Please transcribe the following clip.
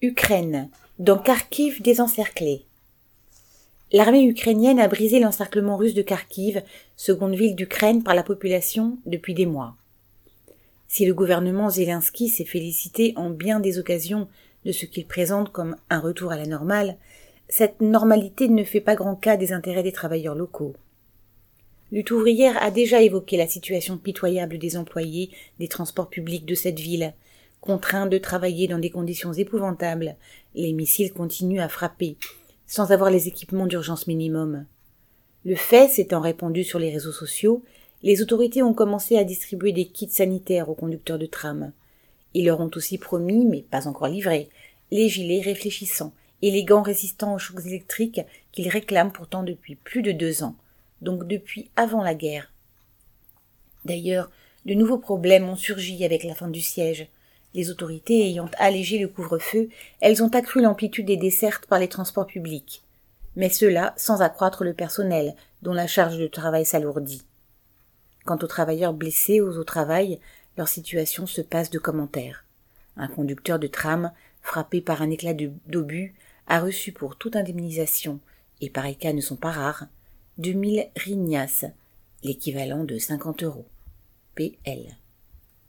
Ukraine, dans Kharkiv désencerclé. L'armée ukrainienne a brisé l'encerclement russe de Kharkiv, seconde ville d'Ukraine par la population, depuis des mois. Si le gouvernement Zelensky s'est félicité en bien des occasions de ce qu'il présente comme un retour à la normale, cette normalité ne fait pas grand cas des intérêts des travailleurs locaux. Lutte ouvrière a déjà évoqué la situation pitoyable des employés des transports publics de cette ville, Contraints de travailler dans des conditions épouvantables, les missiles continuent à frapper, sans avoir les équipements d'urgence minimum. Le fait s'étant répandu sur les réseaux sociaux, les autorités ont commencé à distribuer des kits sanitaires aux conducteurs de tram. Ils leur ont aussi promis, mais pas encore livrés, les gilets réfléchissants et les gants résistants aux chocs électriques qu'ils réclament pourtant depuis plus de deux ans, donc depuis avant la guerre. D'ailleurs, de nouveaux problèmes ont surgi avec la fin du siège. Les autorités ayant allégé le couvre-feu, elles ont accru l'amplitude des dessertes par les transports publics. Mais cela sans accroître le personnel, dont la charge de travail s'alourdit. Quant aux travailleurs blessés au travail, leur situation se passe de commentaires. Un conducteur de tram, frappé par un éclat d'obus, a reçu pour toute indemnisation, et pareils cas ne sont pas rares, 2000 rignas, l'équivalent de 50 euros. PL.